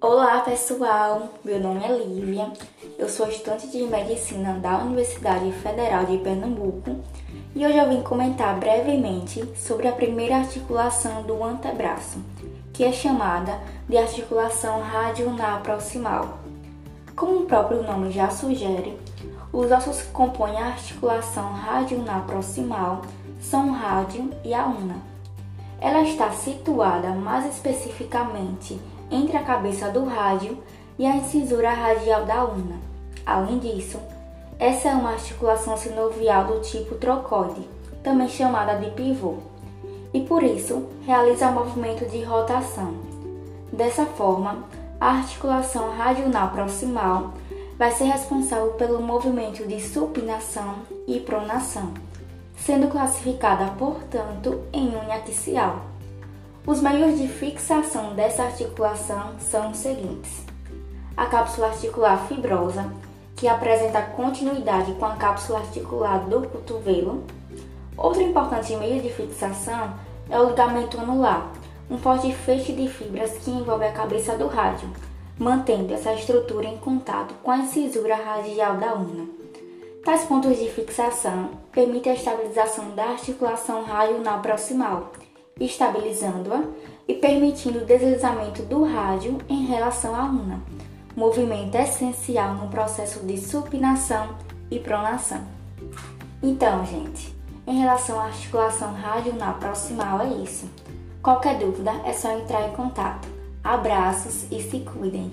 Olá pessoal, meu nome é Lívia, eu sou estudante de medicina da Universidade Federal de Pernambuco e hoje eu vim comentar brevemente sobre a primeira articulação do antebraço, que é chamada de articulação radionar proximal. Como o próprio nome já sugere, os ossos que compõem a articulação radionar proximal são o rádio e a una. Ela está situada mais especificamente entre a cabeça do rádio e a incisura radial da una. Além disso, essa é uma articulação sinovial do tipo trocoide, também chamada de pivô, e por isso realiza movimento de rotação. Dessa forma, a articulação radional proximal vai ser responsável pelo movimento de supinação e pronação, sendo classificada, portanto, em unha axial. Os meios de fixação dessa articulação são os seguintes: a cápsula articular fibrosa, que apresenta continuidade com a cápsula articular do cotovelo. Outro importante meio de fixação é o ligamento anular, um forte feixe de fibras que envolve a cabeça do rádio, mantendo essa estrutura em contato com a incisura radial da una. Tais pontos de fixação permitem a estabilização da articulação radional proximal estabilizando-a e permitindo o deslizamento do rádio em relação à una, movimento essencial no processo de supinação e pronação. Então, gente, em relação à articulação radional proximal é isso. Qualquer dúvida é só entrar em contato. Abraços e se cuidem!